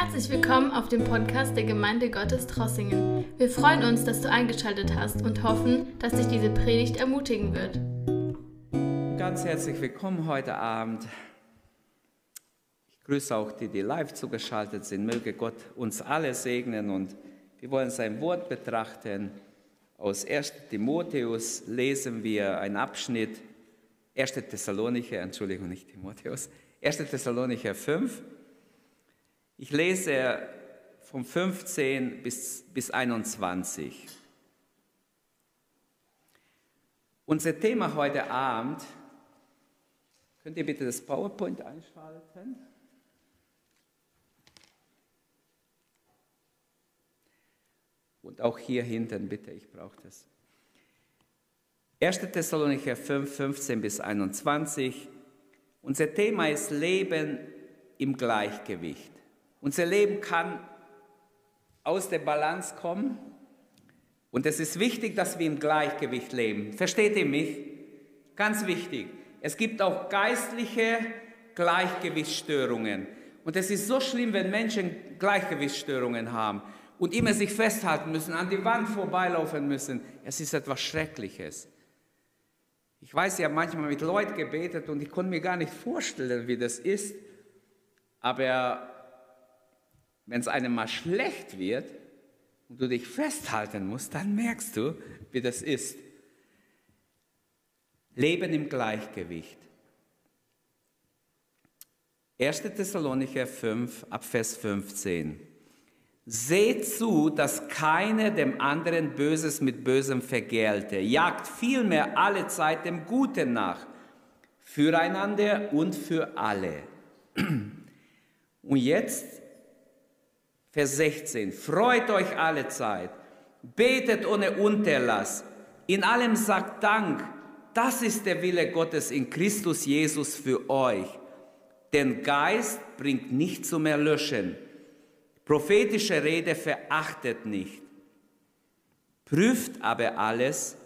Herzlich willkommen auf dem Podcast der Gemeinde Gottes Trossingen. Wir freuen uns, dass du eingeschaltet hast und hoffen, dass dich diese Predigt ermutigen wird. Ganz herzlich willkommen heute Abend. Ich grüße auch die, die live zugeschaltet sind. Möge Gott uns alle segnen und wir wollen sein Wort betrachten. Aus 1. Timotheus lesen wir einen Abschnitt, 1. Thessalonicher, Entschuldigung, nicht Timotheus, 1. Thessalonicher 5. Ich lese vom 15 bis, bis 21. Unser Thema heute Abend, könnt ihr bitte das PowerPoint einschalten? Und auch hier hinten, bitte, ich brauche das. 1. Thessalonicher 5, 15 bis 21. Unser Thema ist Leben im Gleichgewicht. Unser Leben kann aus der Balance kommen und es ist wichtig, dass wir im Gleichgewicht leben. Versteht ihr mich? Ganz wichtig. Es gibt auch geistliche Gleichgewichtsstörungen. Und es ist so schlimm, wenn Menschen Gleichgewichtsstörungen haben und immer sich festhalten müssen, an die Wand vorbeilaufen müssen. Es ist etwas Schreckliches. Ich weiß, ich habe manchmal mit Leuten gebetet und ich konnte mir gar nicht vorstellen, wie das ist. Aber wenn es einem mal schlecht wird und du dich festhalten musst, dann merkst du, wie das ist. Leben im Gleichgewicht. 1. Thessalonicher 5, Abvers 15. Seht zu, dass keiner dem anderen Böses mit Bösem vergelte. Jagt vielmehr alle Zeit dem Guten nach, füreinander und für alle. Und jetzt Vers 16. Freut euch alle Zeit, betet ohne Unterlass, in allem sagt Dank. Das ist der Wille Gottes in Christus Jesus für euch. Den Geist bringt nicht zum Erlöschen. Prophetische Rede verachtet nicht. Prüft aber alles,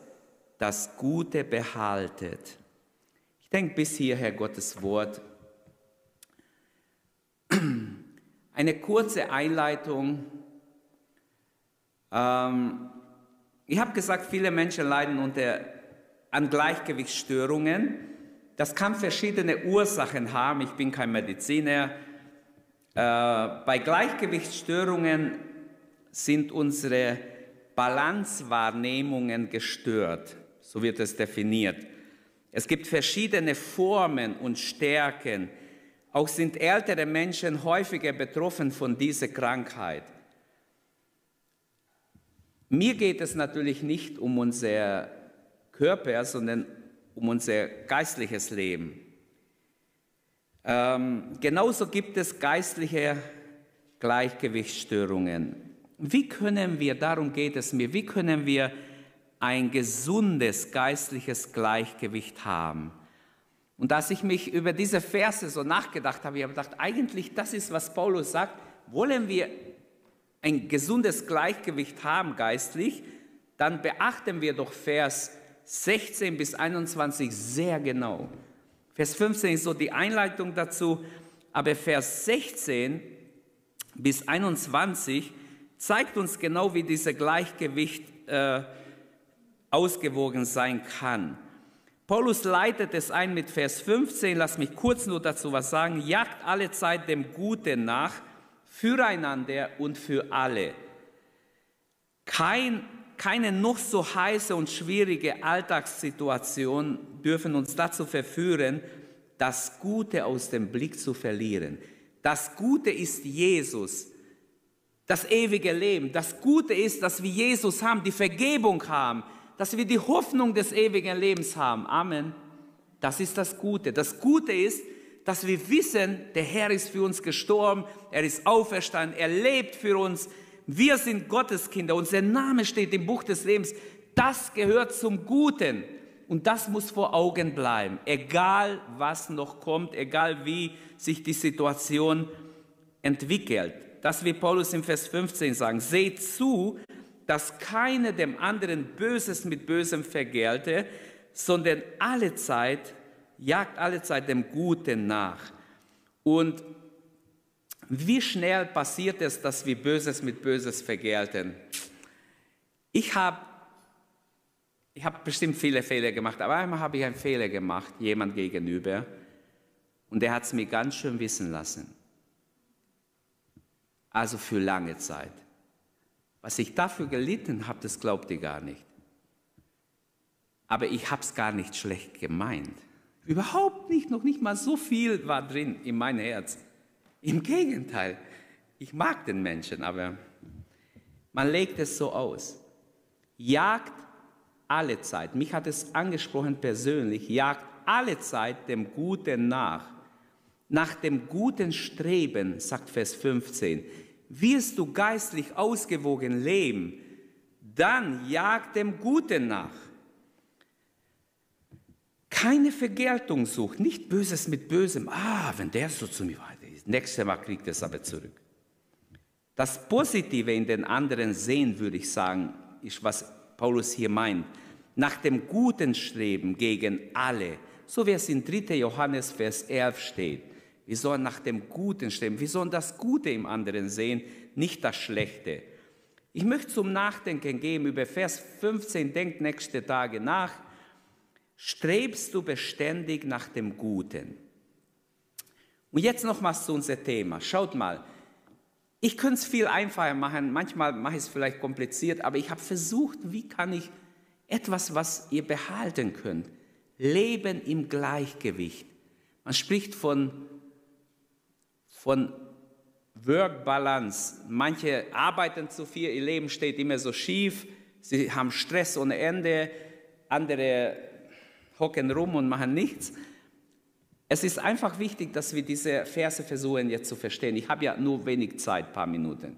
das Gute behaltet. Ich denke bis hierher Gottes Wort. Eine kurze Einleitung. Ähm, ich habe gesagt, viele Menschen leiden unter an Gleichgewichtsstörungen. Das kann verschiedene Ursachen haben. Ich bin kein Mediziner. Äh, bei Gleichgewichtsstörungen sind unsere Balancewahrnehmungen gestört. So wird es definiert. Es gibt verschiedene Formen und Stärken auch sind ältere Menschen häufiger betroffen von dieser Krankheit. Mir geht es natürlich nicht um unser Körper, sondern um unser geistliches Leben. Ähm, genauso gibt es geistliche Gleichgewichtsstörungen. Wie können wir, darum geht es mir, wie können wir ein gesundes geistliches Gleichgewicht haben? Und als ich mich über diese Verse so nachgedacht habe, ich habe gedacht, eigentlich das ist, was Paulus sagt, wollen wir ein gesundes Gleichgewicht haben geistlich, dann beachten wir doch Vers 16 bis 21 sehr genau. Vers 15 ist so die Einleitung dazu, aber Vers 16 bis 21 zeigt uns genau, wie dieses Gleichgewicht äh, ausgewogen sein kann. Paulus leitet es ein mit Vers 15, lass mich kurz nur dazu was sagen, jagt alle Zeit dem Guten nach, füreinander und für alle. Kein, keine noch so heiße und schwierige Alltagssituation dürfen uns dazu verführen, das Gute aus dem Blick zu verlieren. Das Gute ist Jesus, das ewige Leben. Das Gute ist, dass wir Jesus haben, die Vergebung haben, dass wir die Hoffnung des ewigen Lebens haben. Amen. Das ist das Gute. Das Gute ist, dass wir wissen, der Herr ist für uns gestorben, er ist auferstanden, er lebt für uns. Wir sind Gottes Kinder. Unser Name steht im Buch des Lebens. Das gehört zum Guten. Und das muss vor Augen bleiben, egal was noch kommt, egal wie sich die Situation entwickelt. Das wie Paulus im Vers 15 sagen. Seht zu, dass keiner dem anderen Böses mit Bösem vergelte, sondern alle Zeit, jagt alle Zeit dem Guten nach. Und Wie schnell passiert es, dass wir Böses mit Böses vergelten? Ich habe ich hab bestimmt viele Fehler gemacht, aber einmal habe ich einen Fehler gemacht, jemand gegenüber, und der hat es mir ganz schön wissen lassen. Also für lange Zeit. Was ich dafür gelitten habe, das glaubt ihr gar nicht. Aber ich habe es gar nicht schlecht gemeint. Überhaupt nicht, noch nicht mal so viel war drin in mein Herz. Im Gegenteil, ich mag den Menschen, aber man legt es so aus. Jagt alle Zeit, mich hat es angesprochen persönlich, jagt alle Zeit dem Guten nach. Nach dem guten Streben, sagt Vers 15, wirst du geistlich ausgewogen leben, dann jag dem Guten nach. Keine Vergeltung sucht, nicht Böses mit Bösem. Ah, wenn der so zu mir weiter ist, nächstes Mal kriegt er es aber zurück. Das Positive in den anderen sehen, würde ich sagen, ist, was Paulus hier meint. Nach dem Guten streben gegen alle, so wie es in 3. Johannes Vers 11 steht. Wir sollen nach dem Guten streben. Wir sollen das Gute im anderen sehen, nicht das Schlechte. Ich möchte zum Nachdenken geben über Vers 15. Denkt nächste Tage nach. Strebst du beständig nach dem Guten? Und jetzt nochmals zu unserem Thema. Schaut mal. Ich könnte es viel einfacher machen. Manchmal mache ich es vielleicht kompliziert, aber ich habe versucht, wie kann ich etwas, was ihr behalten könnt, Leben im Gleichgewicht. Man spricht von von Work-Balance. Manche arbeiten zu viel, ihr Leben steht immer so schief, sie haben Stress ohne Ende, andere hocken rum und machen nichts. Es ist einfach wichtig, dass wir diese Verse versuchen jetzt zu verstehen. Ich habe ja nur wenig Zeit, ein paar Minuten.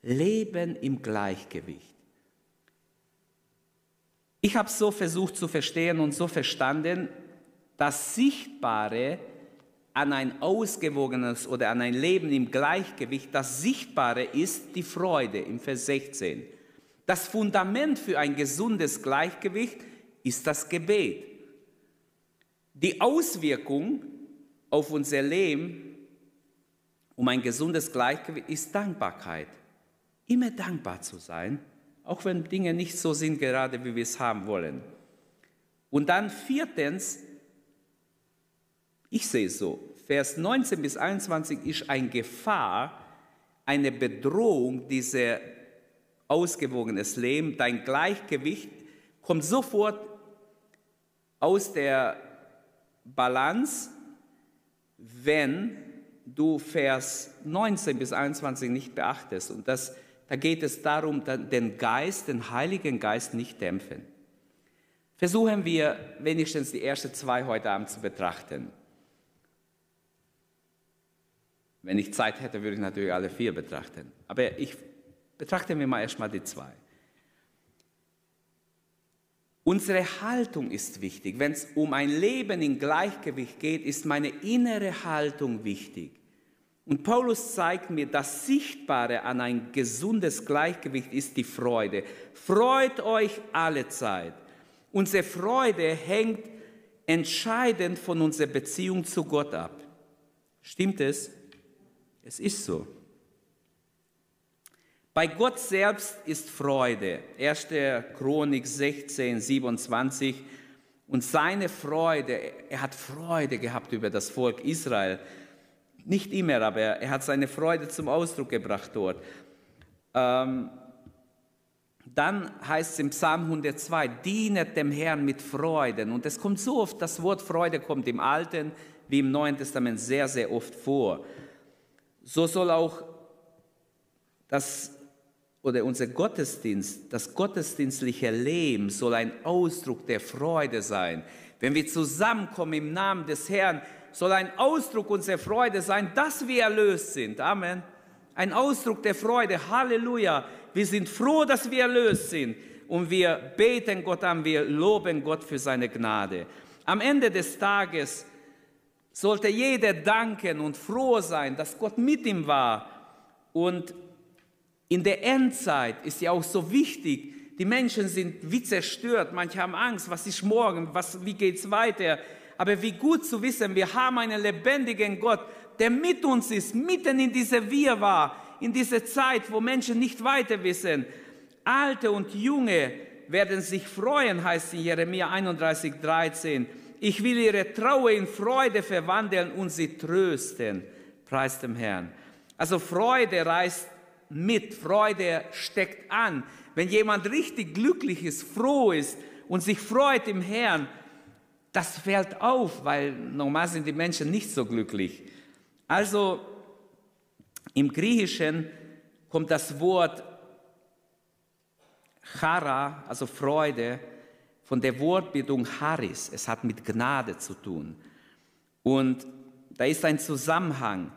Leben im Gleichgewicht. Ich habe so versucht zu verstehen und so verstanden, das Sichtbare an ein ausgewogenes oder an ein Leben im Gleichgewicht, das Sichtbare ist die Freude im Vers 16. Das Fundament für ein gesundes Gleichgewicht ist das Gebet. Die Auswirkung auf unser Leben um ein gesundes Gleichgewicht ist Dankbarkeit. Immer dankbar zu sein, auch wenn Dinge nicht so sind, gerade wie wir es haben wollen. Und dann viertens, ich sehe es so, Vers 19 bis 21 ist eine Gefahr, eine Bedrohung, diese ausgewogenes Leben, dein Gleichgewicht kommt sofort aus der Balance, wenn du Vers 19 bis 21 nicht beachtest. Und das, da geht es darum, den Geist, den Heiligen Geist nicht dämpfen. Versuchen wir wenigstens die ersten zwei heute Abend zu betrachten. Wenn ich Zeit hätte, würde ich natürlich alle vier betrachten. Aber ich betrachte mir mal erstmal die zwei. Unsere Haltung ist wichtig. Wenn es um ein Leben in Gleichgewicht geht, ist meine innere Haltung wichtig. Und Paulus zeigt mir, das Sichtbare an ein gesundes Gleichgewicht ist die Freude. Freut euch alle Zeit. Unsere Freude hängt entscheidend von unserer Beziehung zu Gott ab. Stimmt es? Es ist so. Bei Gott selbst ist Freude. 1. Chronik 16, 27. Und seine Freude, er hat Freude gehabt über das Volk Israel. Nicht immer, aber er hat seine Freude zum Ausdruck gebracht dort. Ähm, dann heißt es im Psalm 102, dienet dem Herrn mit Freuden. Und es kommt so oft, das Wort Freude kommt im Alten wie im Neuen Testament sehr, sehr oft vor so soll auch das oder unser Gottesdienst, das gottesdienstliche Leben soll ein Ausdruck der Freude sein. Wenn wir zusammenkommen im Namen des Herrn, soll ein Ausdruck unserer Freude sein, dass wir erlöst sind. Amen. Ein Ausdruck der Freude. Halleluja. Wir sind froh, dass wir erlöst sind. Und wir beten Gott an, wir loben Gott für seine Gnade. Am Ende des Tages sollte jeder danken und froh sein, dass Gott mit ihm war. Und in der Endzeit ist ja auch so wichtig, die Menschen sind wie zerstört, manche haben Angst, was ist morgen, was, wie es weiter. Aber wie gut zu wissen, wir haben einen lebendigen Gott, der mit uns ist, mitten in diese Wirrwarr, in diese Zeit, wo Menschen nicht weiter wissen. Alte und Junge werden sich freuen, heißt in Jeremia 31, 13. Ich will ihre Trauer in Freude verwandeln und sie trösten. Preis dem Herrn. Also Freude reißt mit, Freude steckt an. Wenn jemand richtig glücklich ist, froh ist und sich freut im Herrn, das fällt auf, weil normal sind die Menschen nicht so glücklich. Also im Griechischen kommt das Wort Chara, also Freude, von der Wortbildung Haris. Es hat mit Gnade zu tun. Und da ist ein Zusammenhang.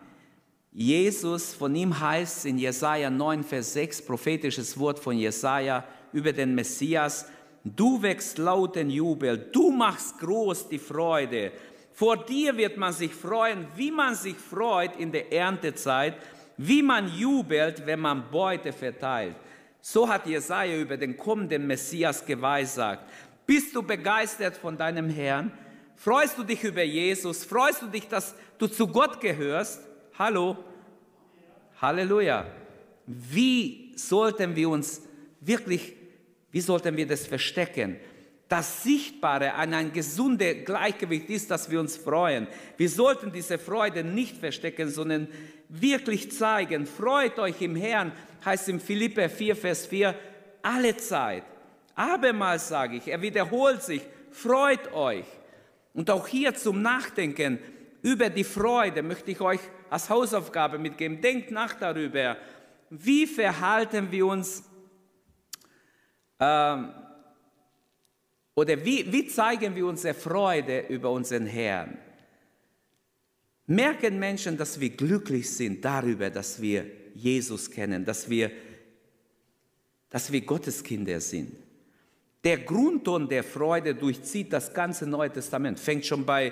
Jesus, von ihm heißt in Jesaja 9, Vers 6, prophetisches Wort von Jesaja über den Messias, du wächst lauten Jubel, du machst groß die Freude. Vor dir wird man sich freuen, wie man sich freut in der Erntezeit, wie man jubelt, wenn man Beute verteilt. So hat Jesaja über den kommenden Messias geweissagt. Bist du begeistert von deinem Herrn? Freust du dich über Jesus? Freust du dich, dass du zu Gott gehörst? Hallo? Halleluja. Wie sollten wir uns wirklich, wie sollten wir das verstecken? Das Sichtbare an ein gesundes Gleichgewicht ist, dass wir uns freuen. Wir sollten diese Freude nicht verstecken, sondern wirklich zeigen. Freut euch im Herrn heißt in Philippe 4, Vers 4, alle Zeit. Abermals sage ich, er wiederholt sich, freut euch. Und auch hier zum Nachdenken über die Freude möchte ich euch als Hausaufgabe mitgeben. Denkt nach darüber, wie verhalten wir uns ähm, oder wie, wie zeigen wir unsere Freude über unseren Herrn. Merken Menschen, dass wir glücklich sind darüber, dass wir Jesus kennen, dass wir, dass wir Gottes Kinder sind. Der Grundton der Freude durchzieht das ganze Neue Testament, fängt schon bei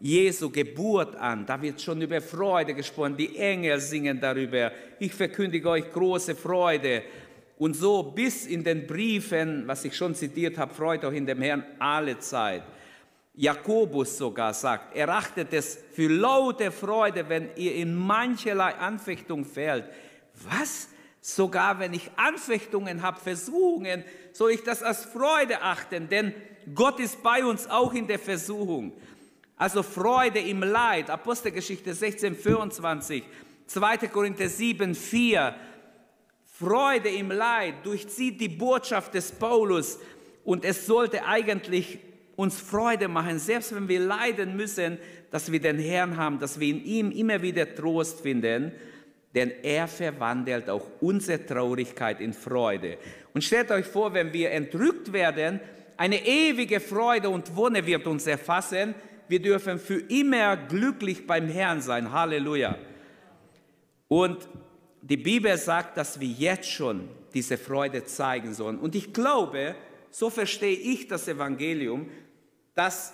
Jesu Geburt an. Da wird schon über Freude gesprochen. Die Engel singen darüber. Ich verkündige euch große Freude. Und so bis in den Briefen, was ich schon zitiert habe, freut euch in dem Herrn alle Zeit. Jakobus sogar sagt, erachtet es für laute Freude, wenn ihr in mancherlei Anfechtung fällt. Was? Sogar wenn ich Anfechtungen habe, Versuchungen, soll ich das als Freude achten, denn Gott ist bei uns auch in der Versuchung. Also Freude im Leid, Apostelgeschichte 16, 24, 2. Korinther 7, 4. Freude im Leid durchzieht die Botschaft des Paulus und es sollte eigentlich uns Freude machen, selbst wenn wir leiden müssen, dass wir den Herrn haben, dass wir in ihm immer wieder Trost finden, denn er verwandelt auch unsere Traurigkeit in Freude. Und stellt euch vor, wenn wir entrückt werden, eine ewige Freude und Wonne wird uns erfassen. Wir dürfen für immer glücklich beim Herrn sein. Halleluja. Und die Bibel sagt, dass wir jetzt schon diese Freude zeigen sollen. Und ich glaube, so verstehe ich das Evangelium, dass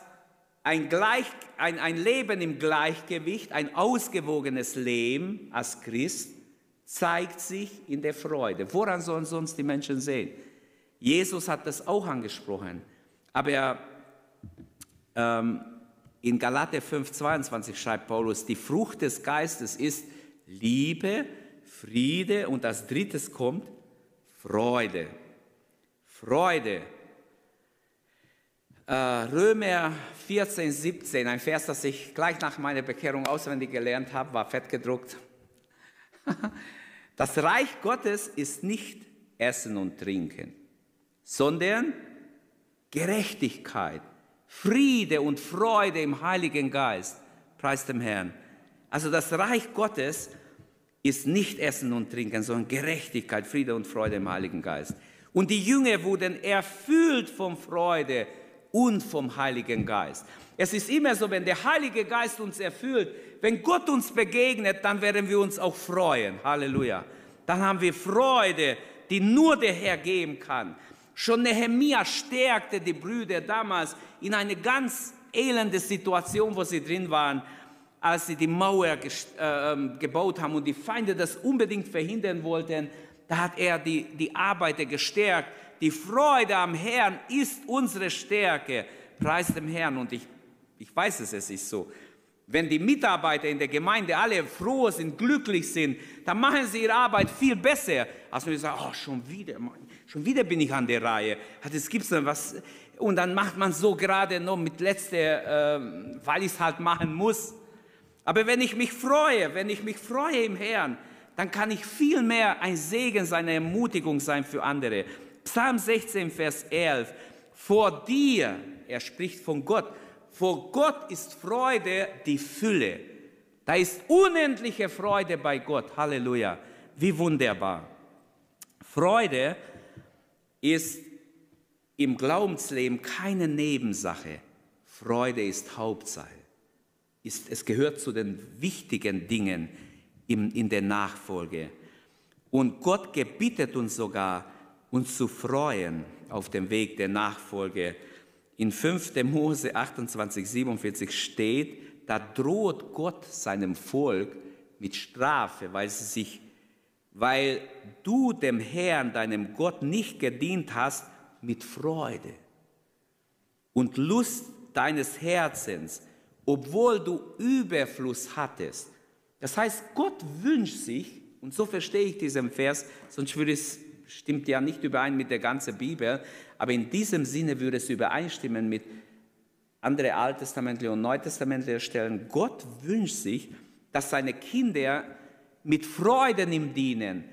ein, Gleich, ein, ein Leben im Gleichgewicht, ein ausgewogenes Leben als Christ zeigt sich in der Freude. Woran sollen sonst die Menschen sehen? Jesus hat das auch angesprochen, aber ähm, in Galate 5,22 schreibt Paulus, die Frucht des Geistes ist Liebe, Friede und als drittes kommt Freude. Freude. Äh, Römer 14, 17, ein Vers, das ich gleich nach meiner Bekehrung auswendig gelernt habe, war fett gedruckt. Das Reich Gottes ist nicht Essen und Trinken, sondern Gerechtigkeit, Friede und Freude im Heiligen Geist. Preis dem Herrn. Also das Reich Gottes ist nicht Essen und Trinken, sondern Gerechtigkeit, Friede und Freude im Heiligen Geist. Und die Jünger wurden erfüllt von Freude und vom Heiligen Geist. Es ist immer so, wenn der Heilige Geist uns erfüllt, wenn Gott uns begegnet, dann werden wir uns auch freuen. Halleluja. Dann haben wir Freude, die nur der Herr geben kann. Schon Nehemia stärkte die Brüder damals in eine ganz elende Situation, wo sie drin waren, als sie die Mauer äh, ähm, gebaut haben und die Feinde das unbedingt verhindern wollten. Da hat er die, die Arbeiter gestärkt die Freude am Herrn ist unsere Stärke. Preis dem Herrn. Und ich, Ich weiß es, es ist so. Wenn die Mitarbeiter in der Gemeinde alle froh sind, glücklich sind, dann machen sie ihre Arbeit viel besser, als wenn sie sagen, oh, schon wieder, schon wieder bin ich an der Reihe. Es gibt dann was, und dann macht man so gerade noch mit letzter, äh, weil ich es halt machen muss. Aber wenn ich mich freue, wenn ich mich freue im Herrn, dann kann ich viel mehr ein Segen sein, eine Ermutigung sein für andere. Psalm 16, Vers 11. Vor dir, er spricht von Gott, vor Gott ist Freude die Fülle. Da ist unendliche Freude bei Gott. Halleluja. Wie wunderbar. Freude ist im Glaubensleben keine Nebensache. Freude ist Hauptsache. Ist, es gehört zu den wichtigen Dingen in, in der Nachfolge. Und Gott gebietet uns sogar, uns zu freuen auf dem Weg der Nachfolge. In 5. Mose 28, 47 steht, da droht Gott seinem Volk mit Strafe, weil sie sich, weil du dem Herrn, deinem Gott, nicht gedient hast mit Freude und Lust deines Herzens, obwohl du Überfluss hattest. Das heißt, Gott wünscht sich, und so verstehe ich diesen Vers, sonst würde es, stimmt ja nicht überein mit der ganzen Bibel, aber in diesem Sinne würde es übereinstimmen mit anderen alttestamentlichen und neutestamentlichen Stellen. Gott wünscht sich, dass seine Kinder mit Freuden ihm dienen.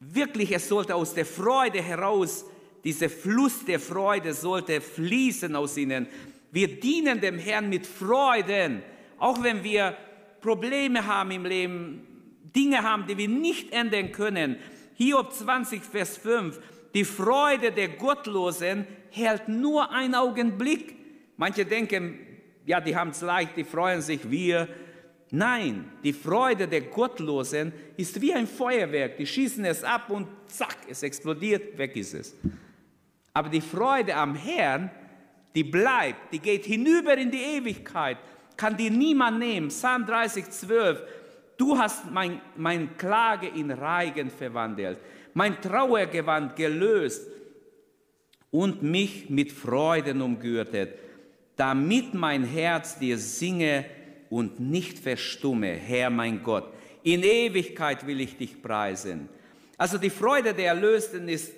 Wirklich, es sollte aus der Freude heraus, dieser Fluss der Freude sollte fließen aus ihnen. Wir dienen dem Herrn mit Freuden, auch wenn wir Probleme haben im Leben, Dinge haben, die wir nicht ändern können. Hiob 20, Vers 5. Die Freude der Gottlosen hält nur einen Augenblick. Manche denken, ja, die haben es leicht, die freuen sich, wir. Nein, die Freude der Gottlosen ist wie ein Feuerwerk. Die schießen es ab und zack, es explodiert, weg ist es. Aber die Freude am Herrn, die bleibt, die geht hinüber in die Ewigkeit kann dir niemand nehmen. Psalm 30, 12. Du hast mein, mein Klage in Reigen verwandelt, mein Trauergewand gelöst und mich mit Freuden umgürtet, damit mein Herz dir singe und nicht verstumme, Herr mein Gott. In Ewigkeit will ich dich preisen. Also die Freude der Erlösten ist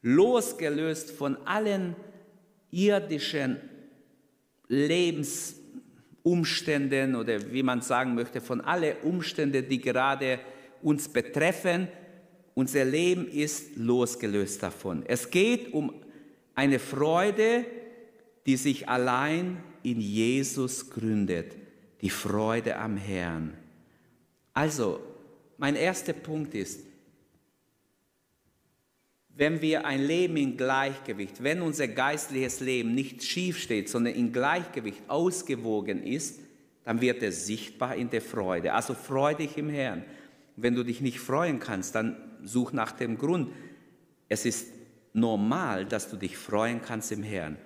losgelöst von allen irdischen Lebens Umständen oder wie man sagen möchte, von allen Umständen, die gerade uns betreffen. Unser Leben ist losgelöst davon. Es geht um eine Freude, die sich allein in Jesus gründet, die Freude am Herrn. Also, mein erster Punkt ist, wenn wir ein Leben in Gleichgewicht, wenn unser geistliches Leben nicht schief steht, sondern in Gleichgewicht ausgewogen ist, dann wird es sichtbar in der Freude. Also freu dich im Herrn. Wenn du dich nicht freuen kannst, dann such nach dem Grund. Es ist normal, dass du dich freuen kannst im Herrn.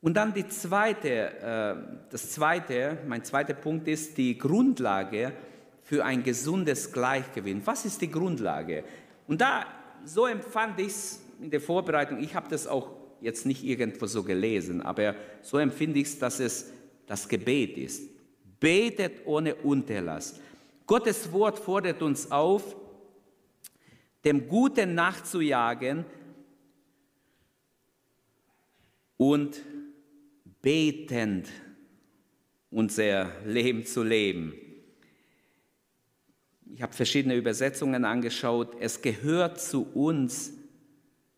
Und dann die zweite, äh, das zweite, mein zweiter Punkt ist die Grundlage für ein gesundes Gleichgewicht. Was ist die Grundlage? Und da so empfand ich es in der Vorbereitung. Ich habe das auch jetzt nicht irgendwo so gelesen, aber so empfinde ich es, dass es das Gebet ist. Betet ohne Unterlass. Gottes Wort fordert uns auf, dem Guten nachzujagen und betend unser Leben zu leben ich habe verschiedene Übersetzungen angeschaut, es gehört zu uns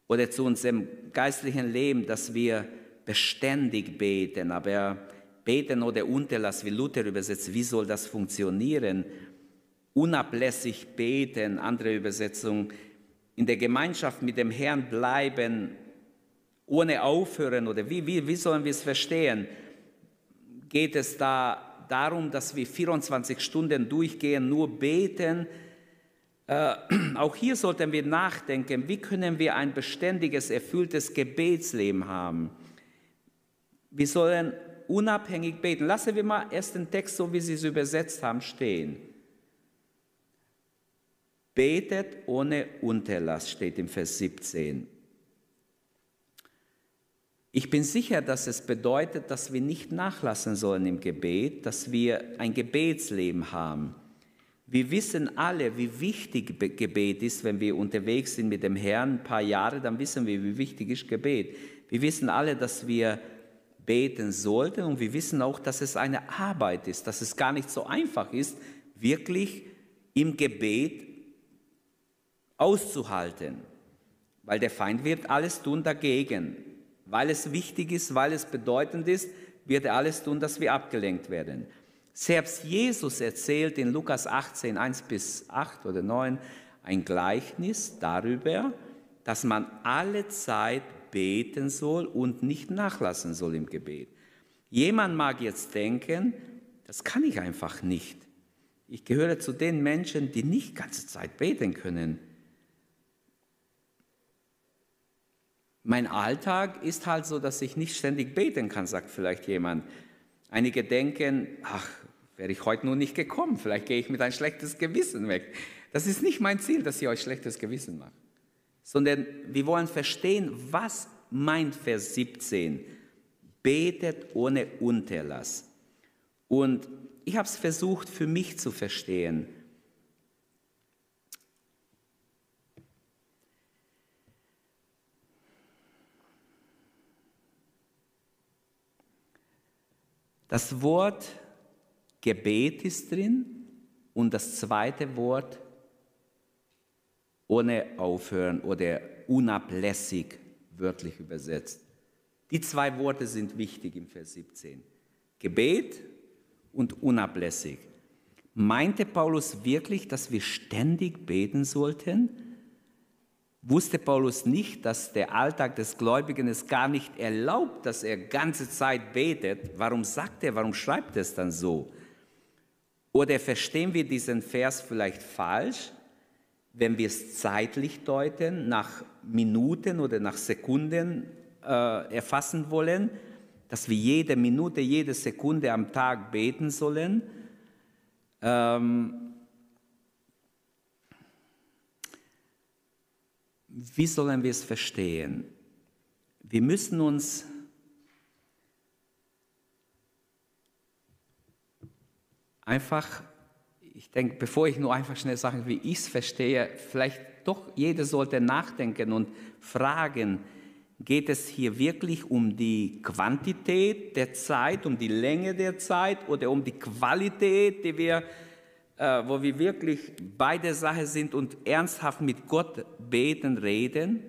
oder zu unserem geistlichen Leben, dass wir beständig beten. Aber beten oder Unterlass, wie Luther übersetzt, wie soll das funktionieren? Unablässig beten, andere Übersetzung, in der Gemeinschaft mit dem Herrn bleiben, ohne aufhören oder wie, wie, wie sollen wir es verstehen? Geht es da darum, dass wir 24 Stunden durchgehen, nur beten. Äh, auch hier sollten wir nachdenken, wie können wir ein beständiges, erfülltes Gebetsleben haben. Wir sollen unabhängig beten. Lassen wir mal erst den Text, so wie Sie es übersetzt haben, stehen. Betet ohne Unterlass, steht im Vers 17. Ich bin sicher, dass es bedeutet, dass wir nicht nachlassen sollen im Gebet, dass wir ein Gebetsleben haben. Wir wissen alle, wie wichtig Gebet ist, wenn wir unterwegs sind mit dem Herrn ein paar Jahre, dann wissen wir, wie wichtig ist Gebet. Wir wissen alle, dass wir beten sollten und wir wissen auch, dass es eine Arbeit ist, dass es gar nicht so einfach ist, wirklich im Gebet auszuhalten, weil der Feind wird alles tun dagegen. Weil es wichtig ist, weil es bedeutend ist, wird er alles tun, dass wir abgelenkt werden. Selbst Jesus erzählt in Lukas 18, 1 bis 8 oder 9 ein Gleichnis darüber, dass man alle Zeit beten soll und nicht nachlassen soll im Gebet. Jemand mag jetzt denken, das kann ich einfach nicht. Ich gehöre zu den Menschen, die nicht ganze Zeit beten können. Mein Alltag ist halt so, dass ich nicht ständig beten kann, sagt vielleicht jemand. Einige denken, ach, wäre ich heute nur nicht gekommen, vielleicht gehe ich mit ein schlechtes Gewissen weg. Das ist nicht mein Ziel, dass ihr euch schlechtes Gewissen macht, sondern wir wollen verstehen, was meint Vers 17. Betet ohne Unterlass. Und ich habe es versucht für mich zu verstehen. Das Wort Gebet ist drin und das zweite Wort ohne Aufhören oder unablässig wörtlich übersetzt. Die zwei Worte sind wichtig im Vers 17. Gebet und unablässig. Meinte Paulus wirklich, dass wir ständig beten sollten? Wusste Paulus nicht, dass der Alltag des Gläubigen es gar nicht erlaubt, dass er ganze Zeit betet. Warum sagt er, warum schreibt er es dann so? Oder verstehen wir diesen Vers vielleicht falsch, wenn wir es zeitlich deuten, nach Minuten oder nach Sekunden äh, erfassen wollen, dass wir jede Minute, jede Sekunde am Tag beten sollen? Ähm, wie sollen wir es verstehen? Wir müssen uns einfach, ich denke, bevor ich nur einfach schnell sage, wie ich es verstehe, vielleicht doch jeder sollte nachdenken und fragen, geht es hier wirklich um die Quantität der Zeit, um die Länge der Zeit oder um die Qualität, die wir wo wir wirklich bei der Sache sind und ernsthaft mit Gott beten, reden.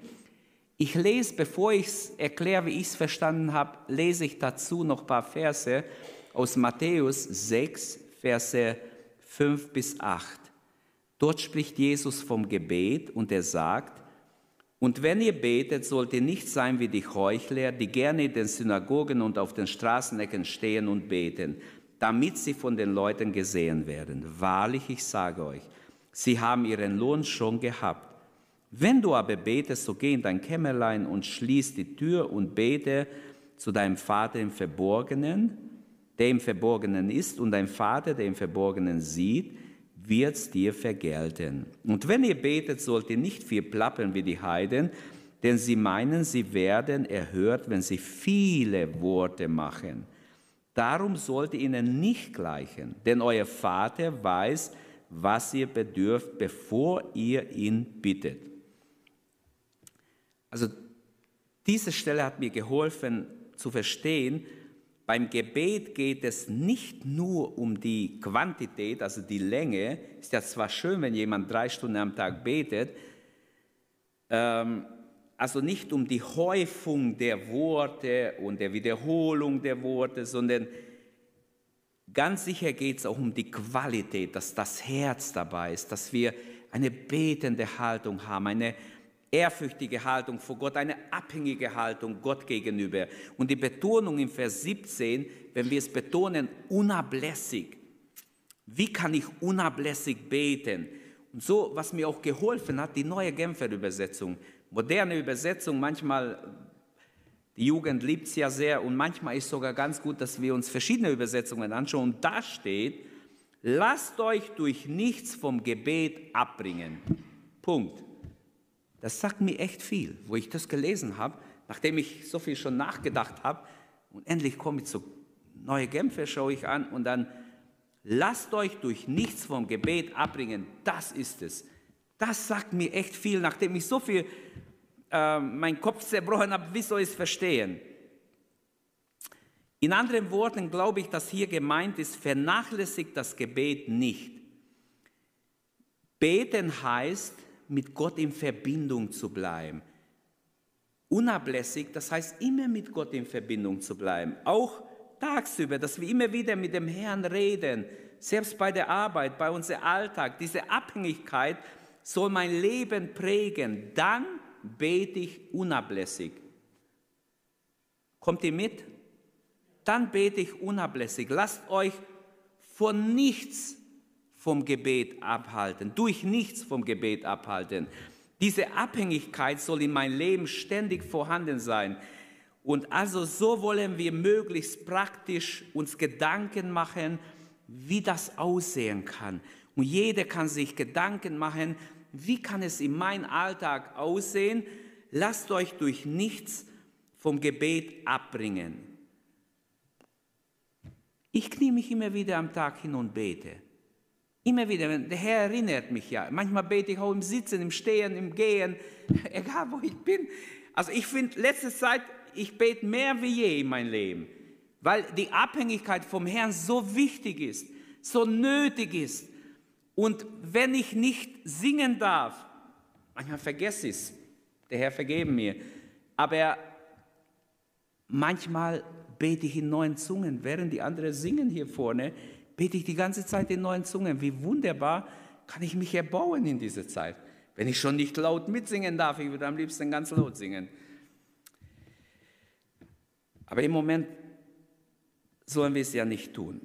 Ich lese, bevor ich es erkläre, wie ich es verstanden habe, lese ich dazu noch ein paar Verse aus Matthäus 6, Verse 5 bis 8. Dort spricht Jesus vom Gebet und er sagt, und wenn ihr betet, sollt ihr nicht sein wie die Heuchler, die gerne in den Synagogen und auf den Straßenecken stehen und beten, damit sie von den Leuten gesehen werden. Wahrlich, ich sage euch, sie haben ihren Lohn schon gehabt. Wenn du aber betest, so geh in dein Kämmerlein und schließ die Tür und bete zu deinem Vater im Verborgenen, der im Verborgenen ist, und dein Vater, der im Verborgenen sieht, wird's dir vergelten. Und wenn ihr betet, sollt ihr nicht viel plappern wie die Heiden, denn sie meinen, sie werden erhört, wenn sie viele Worte machen. Darum sollt ihr ihnen nicht gleichen, denn euer Vater weiß, was ihr bedürft, bevor ihr ihn bittet. Also diese Stelle hat mir geholfen zu verstehen, beim Gebet geht es nicht nur um die Quantität, also die Länge. Ist ja zwar schön, wenn jemand drei Stunden am Tag betet, ähm, also nicht um die Häufung der Worte und der Wiederholung der Worte, sondern ganz sicher geht es auch um die Qualität, dass das Herz dabei ist, dass wir eine betende Haltung haben, eine ehrfürchtige Haltung vor Gott, eine abhängige Haltung Gott gegenüber. Und die Betonung im Vers 17, wenn wir es betonen, unablässig. Wie kann ich unablässig beten? Und so, was mir auch geholfen hat, die neue Genfer Übersetzung moderne Übersetzung, manchmal, die Jugend liebt es ja sehr und manchmal ist sogar ganz gut, dass wir uns verschiedene Übersetzungen anschauen. Und da steht, lasst euch durch nichts vom Gebet abbringen. Punkt. Das sagt mir echt viel. Wo ich das gelesen habe, nachdem ich so viel schon nachgedacht habe, und endlich komme ich zu neue Kämpfe, schaue ich an und dann lasst euch durch nichts vom Gebet abbringen. Das ist es. Das sagt mir echt viel, nachdem ich so viel äh, meinen Kopf zerbrochen habe, wie soll ich es verstehen? In anderen Worten glaube ich, dass hier gemeint ist, vernachlässigt das Gebet nicht. Beten heißt, mit Gott in Verbindung zu bleiben. Unablässig, das heißt immer mit Gott in Verbindung zu bleiben. Auch tagsüber, dass wir immer wieder mit dem Herrn reden, selbst bei der Arbeit, bei unserem Alltag. Diese Abhängigkeit soll mein Leben prägen. Dann bete ich unablässig. Kommt ihr mit? Dann bete ich unablässig. Lasst euch von nichts vom Gebet abhalten, durch nichts vom Gebet abhalten. Diese Abhängigkeit soll in meinem Leben ständig vorhanden sein. Und also so wollen wir möglichst praktisch uns Gedanken machen, wie das aussehen kann. Und jeder kann sich Gedanken machen, wie kann es in meinem Alltag aussehen? Lasst euch durch nichts vom Gebet abbringen. Ich knie mich immer wieder am Tag hin und bete. Immer wieder, der Herr erinnert mich ja. Manchmal bete ich auch im Sitzen, im Stehen, im Gehen, egal wo ich bin. Also ich finde, letzte Zeit, ich bete mehr wie je in mein Leben, weil die Abhängigkeit vom Herrn so wichtig ist, so nötig ist. Und wenn ich nicht singen darf, manchmal vergesse ich es, der Herr vergeben mir, aber manchmal bete ich in neuen Zungen, während die anderen singen hier vorne, bete ich die ganze Zeit in neuen Zungen. Wie wunderbar kann ich mich erbauen in dieser Zeit. Wenn ich schon nicht laut mitsingen darf, ich würde am liebsten ganz laut singen. Aber im Moment sollen wir es ja nicht tun.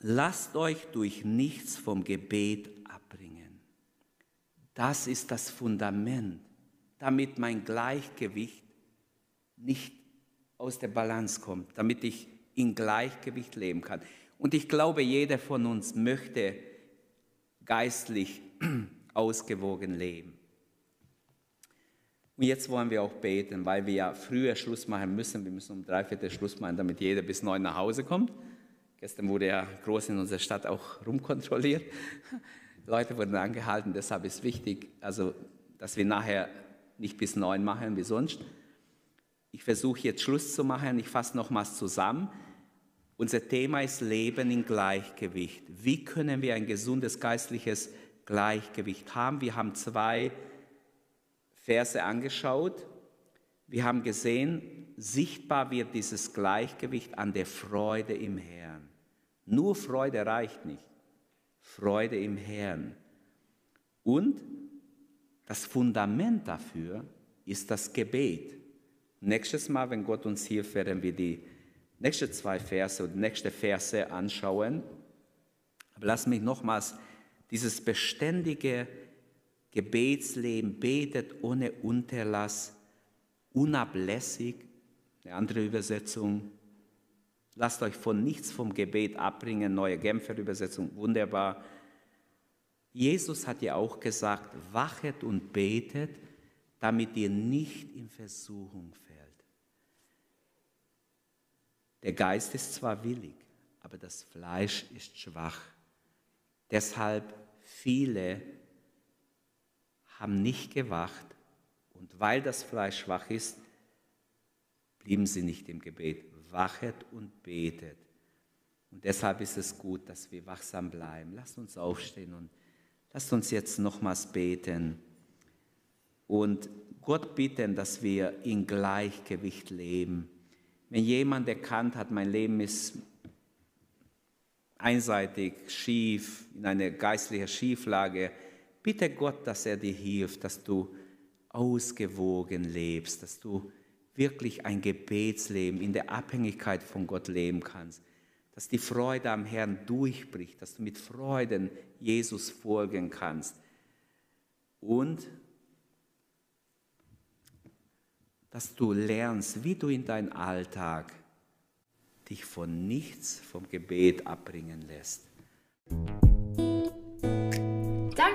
Lasst euch durch nichts vom Gebet abbringen. Das ist das Fundament, damit mein Gleichgewicht nicht aus der Balance kommt, damit ich in Gleichgewicht leben kann. Und ich glaube, jeder von uns möchte geistlich ausgewogen leben. Und jetzt wollen wir auch beten, weil wir ja früher Schluss machen müssen. Wir müssen um drei Viertel Schluss machen, damit jeder bis neun nach Hause kommt. Gestern wurde ja groß in unserer Stadt auch rumkontrolliert. Leute wurden angehalten, deshalb ist wichtig, also, dass wir nachher nicht bis neun machen wie sonst. Ich versuche jetzt Schluss zu machen. Ich fasse nochmals zusammen. Unser Thema ist Leben in Gleichgewicht. Wie können wir ein gesundes geistliches Gleichgewicht haben? Wir haben zwei Verse angeschaut. Wir haben gesehen, sichtbar wird dieses Gleichgewicht an der Freude im Herrn. Nur Freude reicht nicht. Freude im Herrn. Und das Fundament dafür ist das Gebet. Nächstes Mal, wenn Gott uns hilft, werden wir die nächsten zwei Verse und nächste Verse anschauen. Aber lass mich nochmals dieses beständige Gebetsleben, betet ohne Unterlass, unablässig, eine andere Übersetzung, lasst euch von nichts vom Gebet abbringen, neue Genfer Übersetzung, wunderbar. Jesus hat ja auch gesagt, wachet und betet, damit ihr nicht in Versuchung fällt. Der Geist ist zwar willig, aber das Fleisch ist schwach. Deshalb viele haben nicht gewacht und weil das Fleisch schwach ist, blieben sie nicht im Gebet. Wachet und betet. Und deshalb ist es gut, dass wir wachsam bleiben. Lasst uns aufstehen und lasst uns jetzt nochmals beten und Gott bitten, dass wir in Gleichgewicht leben wenn jemand erkannt hat, mein Leben ist einseitig, schief, in einer geistlichen Schieflage, bitte Gott, dass er dir hilft, dass du ausgewogen lebst, dass du wirklich ein Gebetsleben in der Abhängigkeit von Gott leben kannst, dass die Freude am Herrn durchbricht, dass du mit Freuden Jesus folgen kannst und dass du lernst, wie du in deinem Alltag dich von nichts vom Gebet abbringen lässt.